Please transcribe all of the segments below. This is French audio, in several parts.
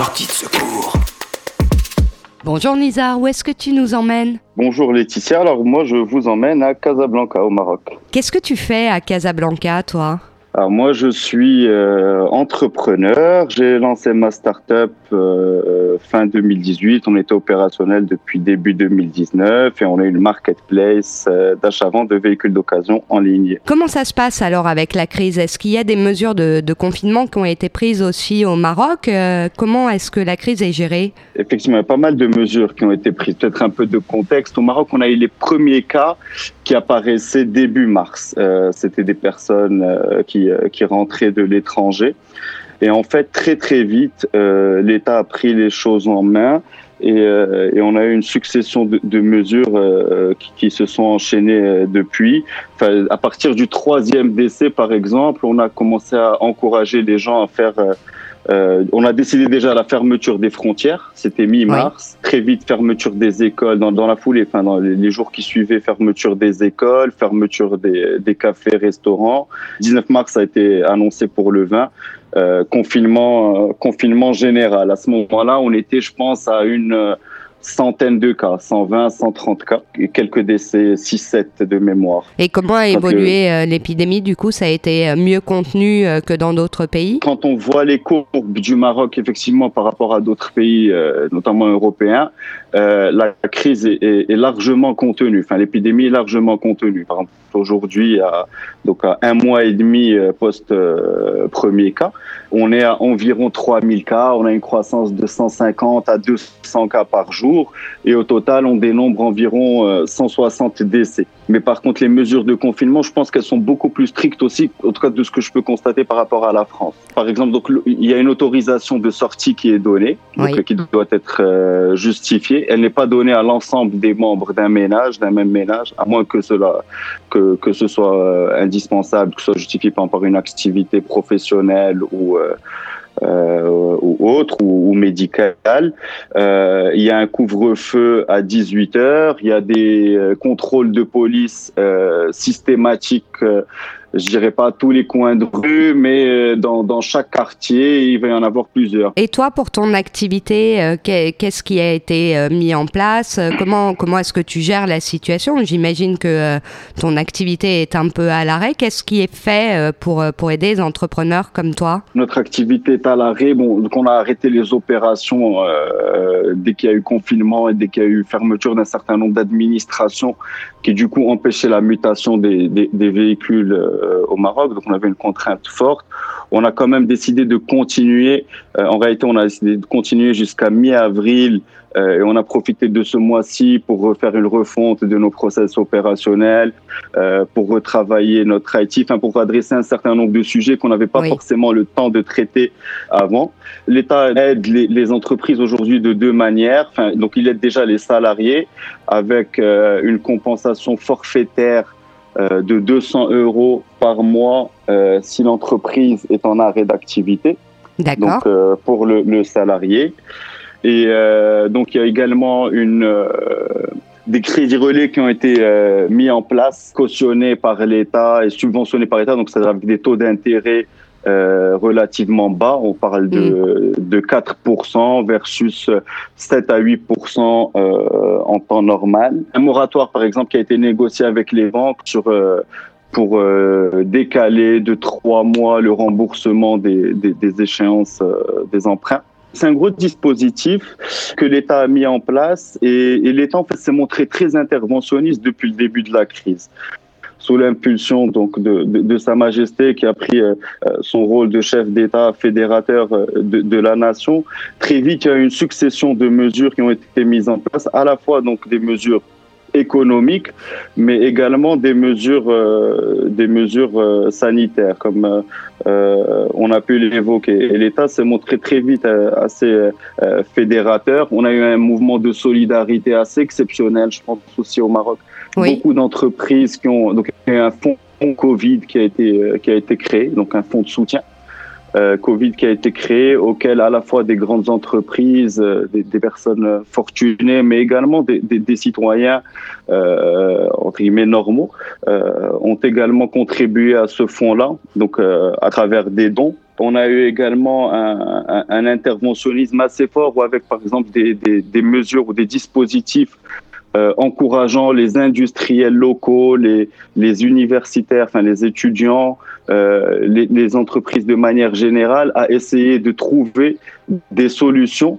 Sortie de secours. Bonjour Nizar, où est-ce que tu nous emmènes? Bonjour Laetitia, alors moi je vous emmène à Casablanca au Maroc. Qu'est-ce que tu fais à Casablanca toi? Alors moi, je suis euh, entrepreneur. J'ai lancé ma start-up euh, fin 2018. On était opérationnel depuis début 2019 et on est une marketplace euh, d'achat-vente de véhicules d'occasion en ligne. Comment ça se passe alors avec la crise? Est-ce qu'il y a des mesures de, de, confinement qui ont été prises aussi au Maroc? Comment est-ce que la crise est gérée? Effectivement, il y a pas mal de mesures qui ont été prises. Peut-être un peu de contexte. Au Maroc, on a eu les premiers cas qui apparaissaient début mars. C'était des personnes qui euh, qui, rentraient de l'étranger. Et en fait, très très vite, euh, l'État a pris les choses en main et, euh, et, on a eu une succession de, de mesures euh, qui, qui, se sont enchaînées depuis. Enfin, à partir du troisième décès, par exemple, on a commencé à encourager les gens à faire euh, on a décidé déjà la fermeture des frontières, c'était mi-mars. Très vite, fermeture des écoles dans, dans la foulée, enfin dans les, jours qui suivaient, fermeture des écoles, fermeture des, des cafés, restaurants. 19 mars a été annoncé pour le 20. Euh, confinement, euh, confinement général. À ce moment-là, on était, je pense, à une centaines de cas, 120, 130 cas, et quelques décès, 6-7 de mémoire. Et comment a évolué euh, l'épidémie Du coup, ça a été euh, mieux contenu euh, que dans d'autres pays? Quand on voit les courbes du Maroc, effectivement, par rapport à d'autres pays, notamment européens, la crise est, est, largement contenue. Enfin, l'épidémie est largement contenue. Par exemple, aujourd'hui, à, donc à un mois et demi post premier cas, on est à environ 3000 cas. On a une croissance de 150 à 200 cas par jour. Et au total, on dénombre environ 160 euh, décès. Mais par contre, les mesures de confinement, je pense qu'elles sont beaucoup plus strictes aussi, en tout cas de ce que je peux constater par rapport à la France. Par exemple, donc il y a une autorisation de sortie qui est donnée, donc, qui doit être euh, justifiée. Elle n'est pas donnée à l'ensemble des membres d'un ménage, d'un même ménage, à moins que cela, que, que ce soit euh, indispensable, que ce soit justifié par une activité professionnelle ou euh, ou autre ou, ou médical. Euh, il y a un couvre-feu à 18 heures. Il y a des euh, contrôles de police systématiques je dirais pas tous les coins de rue, mais euh, dans, dans, chaque quartier, il va y en avoir plusieurs. Et toi, pour ton activité, euh, qu'est-ce qui a été euh, mis en place? Comment, comment est-ce que tu gères la situation? J'imagine que ton activité est un peu à l'arrêt. Qu'est-ce qui est fait pour, pour aider les entrepreneurs comme toi? Notre activité est à l'arrêt. Bon, donc on a arrêté les opérations euh, dès qu'il y a eu confinement et dès qu'il y a eu fermeture d'un certain nombre d'administrations qui du coup empêchaient la mutation des, des, des véhicules euh, au Maroc, donc on avait une contrainte forte. On a quand même décidé de continuer. Euh, en réalité, on a décidé de continuer jusqu'à mi-avril euh, et on a profité de ce mois-ci pour refaire une refonte de nos process opérationnels, pour retravailler notre IT, enfin pour adresser un certain nombre de sujets qu'on n'avait pas forcément le temps de traiter avant. L'État aide les, les entreprises aujourd'hui de deux manières. Enfin, donc il aide déjà les salariés avec une compensation forfaitaire euh, de 200 euros par mois euh, si l'entreprise est en arrêt d'activité. Donc euh, pour le, le, salarié. Et donc il y a également une des crédits relais qui ont été mis en place, cautionnés par l'État et subventionnés par l'État. Donc c'est avec des taux d'intérêt euh, relativement bas. On parle de, mm. de 4% versus 7 à 8% euh, en temps normal. Un moratoire, par exemple, qui a été négocié avec les banques sur euh, pour euh, décaler de trois mois le remboursement des, des, des échéances des emprunts. C'est un gros dispositif que l'État a mis en place et, et l'État en fait s'est montré très interventionniste depuis le début de la crise sous l'impulsion donc de, Sa Majesté qui a pris euh, euh, son rôle de chef d'État fédérateur euh, de, de, la nation. Très vite, il y a une succession de mesures qui ont été mises en place, à la fois donc des mesures économiques, mais également des mesures, euh, des mesures euh, sanitaires, comme euh, on a pu l'évoquer. Et l'État s'est montré très vite assez fédérateur. On a eu un mouvement de solidarité assez exceptionnel, je pense aussi au Maroc, beaucoup d'entreprises qui ont donc il y a un fonds Covid qui a été qui a été créé, donc un fonds de soutien. Euh, Covid qui a été créé, auquel à la fois des grandes entreprises, euh, des, des, personnes fortunées, mais également des, des, des citoyens euh, entre guillemets normaux, euh, ont également contribué à ce fonds-là, donc à travers des dons. On a eu également un, un, interventionnisme assez fort, ou avec par exemple des, des mesures ou des dispositifs euh, encourageant les industriels locaux, les, les universitaires, enfin les étudiants, euh, les, les, entreprises de manière générale à essayer de trouver des solutions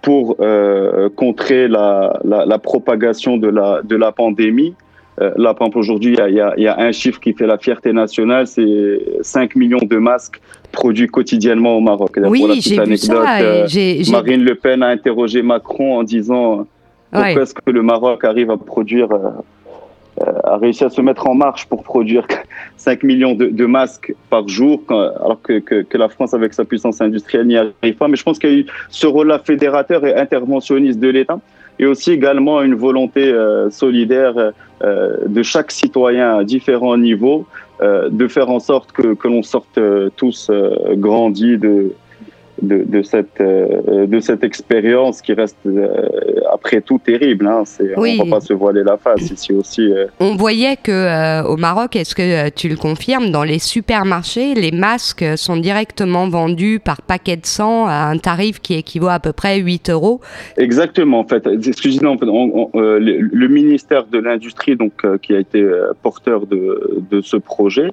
pour euh, contrer la, la, la, propagation de la, de la pandémie. Euh, là, par exemple, aujourd'hui, il y, y, y a, un chiffre qui fait la fierté nationale, c'est 5 millions de masques produits quotidiennement au Maroc. Oui, j'ai vu ça. Euh, Marine Le Pen a interrogé Macron en disant pourquoi ouais. est-ce que le Maroc arrive à produire euh, a réussi à se mettre en marche pour produire 5 millions de, de masques par jour, quand, alors que, que, que, la France, avec sa puissance industrielle, n'y arrive pas? Mais je pense qu'il y a eu ce rôle-là fédérateur et interventionniste de l'État, et aussi également une volonté euh, solidaire euh, de chaque citoyen à différents niveaux, euh, de faire en sorte que, que l'on sorte tous grandis de, de, de, cette, euh, de cette expérience qui reste euh, après tout terrible. Hein. Oui. On ne va pas se voiler la face ici aussi. Euh. On voyait que au Maroc, est-ce que tu le confirmes, dans les supermarchés, les masques sont directement vendus par paquet de 100 à un tarif qui équivaut à peu près 8 euros? Exactement, en fait. Excusez-moi, en fait, on, on, le, le, ministère de l'Industrie, donc qui a été porteur de, de ce projet,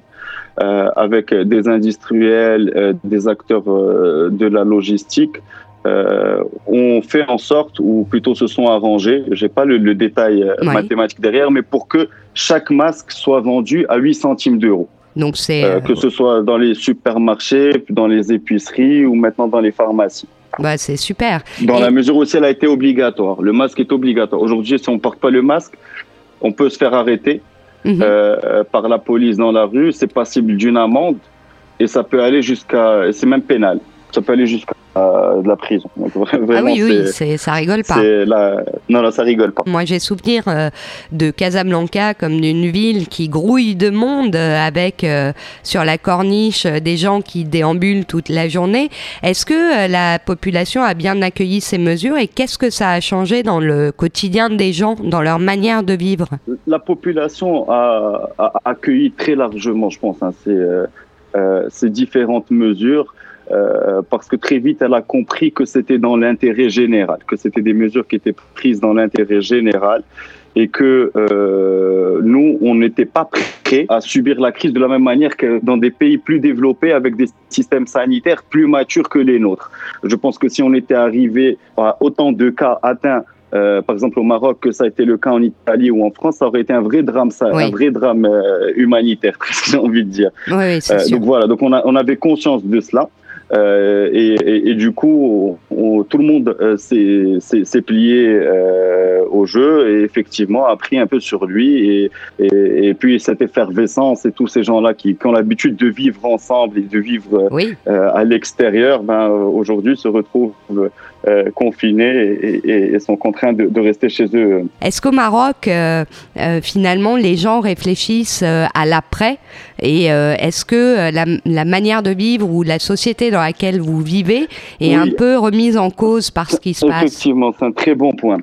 avec des industriels, des acteurs de la logistique, euh, ont fait en sorte, ou plutôt se sont arrangés, j'ai pas le, le détail oui. mathématique derrière, mais pour que chaque masque soit vendu à 8 centimes d'euros. Donc c'est euh, que ce soit dans les supermarchés, dans les épiceries ou maintenant dans les pharmacies. Bah, c'est super. Dans Et... la mesure où elle a été obligatoire. Le masque est obligatoire. Aujourd'hui, si on porte pas le masque, on peut se faire arrêter mmh. euh, par la police dans la rue, c'est passible d'une amende et ça peut aller jusqu'à, c'est même pénal, ça peut aller jusqu'à euh, de la prison. Donc, vraiment, ah oui, oui, c'est, ça rigole pas. La... Non, non, ça rigole pas. Moi, j'ai souvenir euh, de Casablanca comme d'une ville qui grouille de monde euh, avec sur la corniche des gens qui déambulent toute la journée. Est-ce que la population a bien accueilli ces mesures et qu'est-ce que ça a changé dans le quotidien des gens, dans leur manière de vivre? La population a, a, accueilli très largement, je pense, hein, ces, ces différentes mesures. Euh, parce que très vite, elle a compris que c'était dans l'intérêt général, que c'était des mesures qui étaient prises dans l'intérêt général et que euh, nous, on n'était pas prêts à subir la crise de la même manière que dans des pays plus développés avec des systèmes sanitaires plus matures que les nôtres. Je pense que si on était arrivé à autant de cas atteints euh, par exemple au Maroc, que ça a été le cas en Italie ou en France, ça aurait été un vrai drame, ça, oui. un vrai drame euh, humanitaire, j'ai envie de dire. Oui, euh, donc voilà, donc on, a, on avait conscience de cela. Euh, et, et, et, du coup, on, tout le monde euh, s'est plié euh, au jeu et effectivement a pris un peu sur lui. Et, et puis cette effervescence et tous ces gens-là qui, qui, ont l'habitude de vivre ensemble et de vivre oui. À l'extérieur, ben, aujourd'hui se retrouvent euh, confinés et, et, sont contraints de, de, rester chez eux. Est-ce qu'au Maroc, euh, euh, finalement, les gens réfléchissent à l'après et est-ce que la, la, manière de vivre ou la société dans laquelle vous vivez est oui. un peu remise en cause par ce qui se passe? Effectivement, c'est un très bon point.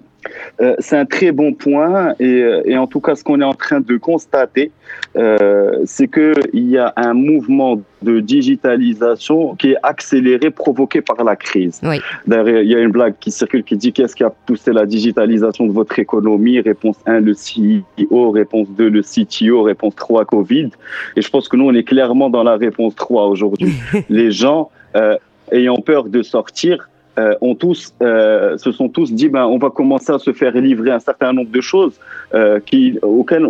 Euh, c'est un très bon point et, et, en tout cas ce qu'on est en train de constater, euh, c'est qu'il y a un mouvement de digitalisation qui est accéléré, provoqué par la crise. Oui. D'ailleurs, il y a une blague qui circule qui dit qu'est-ce qui a poussé la digitalisation de votre économie? Réponse 1, le CEO. Réponse 2, le CTO. Réponse 3, Covid. Et je pense que nous, on est clairement dans la réponse 3 aujourd'hui. Les gens euh, ayant peur de sortir euh, ont tous, euh, se sont tous dit, ben, on va commencer à se faire livrer un certain nombre de choses euh, qui, auxquelles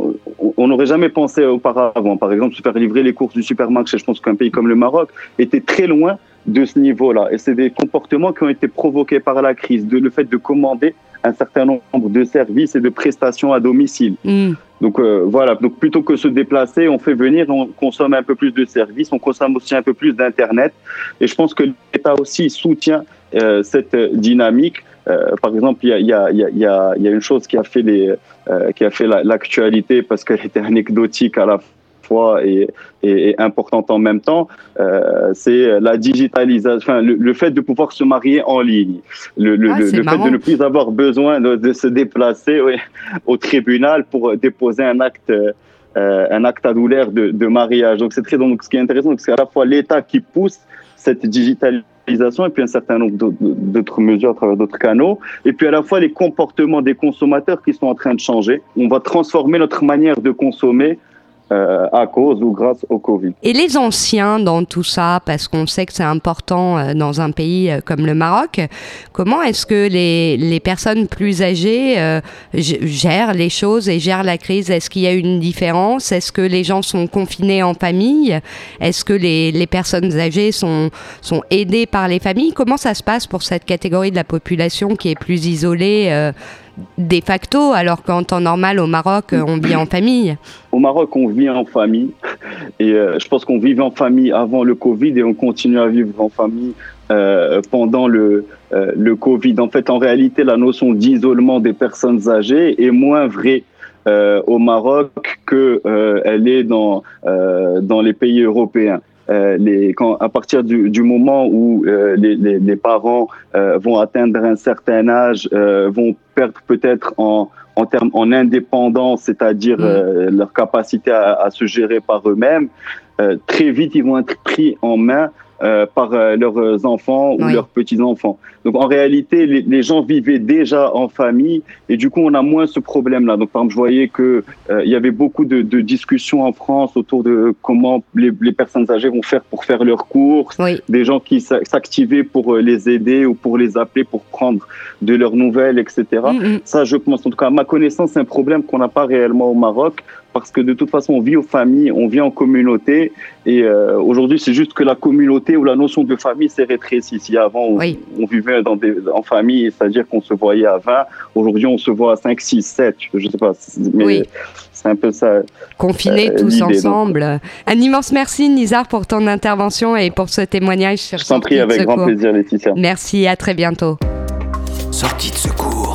on n'aurait jamais pensé auparavant. Par exemple, se faire livrer les courses du supermarché. Je pense qu'un pays comme le Maroc était très loin de ce niveau-là. Et c'est des comportements qui ont été provoqués par la crise, de le fait de commander un certain nombre de services et de prestations à domicile. Mm. Donc euh, voilà, donc plutôt que se déplacer, on fait venir, on consomme un peu plus de services, on consomme aussi un peu plus d'internet. Et je pense que l'État aussi soutient euh, cette dynamique. Euh, par exemple, il y a, y, a, y, a, y a, une chose qui a fait les, euh, qui a fait l'actualité parce qu'elle était anecdotique à la fois et, et, et, importante en même temps, c'est la digitalisation, le, le, fait de pouvoir se marier en ligne, le, le, ah, le fait de ne plus avoir besoin de, de se déplacer au tribunal pour déposer un acte. Un acte de, de mariage. Donc c'est très donc ce qui est intéressant, c'est à la fois l'État qui pousse cette digitalisation et puis un certain nombre d'autres mesures à travers d'autres canaux. Et puis à la fois les comportements des consommateurs qui sont en train de changer. On va transformer notre manière de consommer euh, à cause ou grâce au Covid. Et les anciens dans tout ça, parce qu'on sait que c'est important euh, dans un pays euh, comme le Maroc, comment est-ce que les, les, personnes plus âgées gèrent les choses et gèrent la crise? Est-ce qu'il y a une différence? Est-ce que les gens sont confinés en famille? Est-ce que les, les, personnes âgées sont, sont aidées par les familles? Comment ça se passe pour cette catégorie de la population qui est plus isolée de facto, alors qu'en temps normal au Maroc, on vit en famille Au Maroc, on vit en famille. Et euh, je pense qu'on vivait en famille avant le Covid et on continue à vivre en famille euh, pendant le, euh, le Covid. En fait, en réalité, la notion d'isolement des personnes âgées est moins vraie au Maroc qu'elle est dans, dans les pays européens. Euh, les, quand, à partir du, du moment où euh, les, les, les, parents euh, vont atteindre un certain âge, vont perdre peut-être en, en termes en indépendance, c'est-à-dire mm. leur capacité à, à, se gérer par eux-mêmes, très vite ils vont être pris en main euh, par euh, leurs enfants ou leurs petits-enfants. Donc en réalité, les, les, gens vivaient déjà en famille et du coup, on a moins ce problème-là. Donc par exemple, je voyais que euh, il y avait beaucoup de, de, discussions en France autour de comment les, les, personnes âgées vont faire pour faire leurs courses, des gens qui s'activaient pour les aider ou pour les appeler pour prendre de leurs nouvelles, etc. Mm, mm. Ça, je pense, en tout cas, à ma connaissance, c'est un problème qu'on n'a pas réellement au Maroc parce que de toute façon, on vit aux familles, on vit en communauté. Et euh, aujourd'hui, c'est juste que la communauté ou la notion de famille s'est rétrécie. Si avant, on, vivait dans des, en famille, c'est-à-dire qu'on se voyait à 20, aujourd'hui, on se voit à 5, 6, 7, je ne sais pas. Mais c'est un peu ça. Confinés euh, tous ensemble. Un immense merci, Nizar, pour ton intervention et pour ce témoignage sur Je t'en prie, avec grand plaisir, Laetitia. Merci, à très bientôt. Sortie de secours.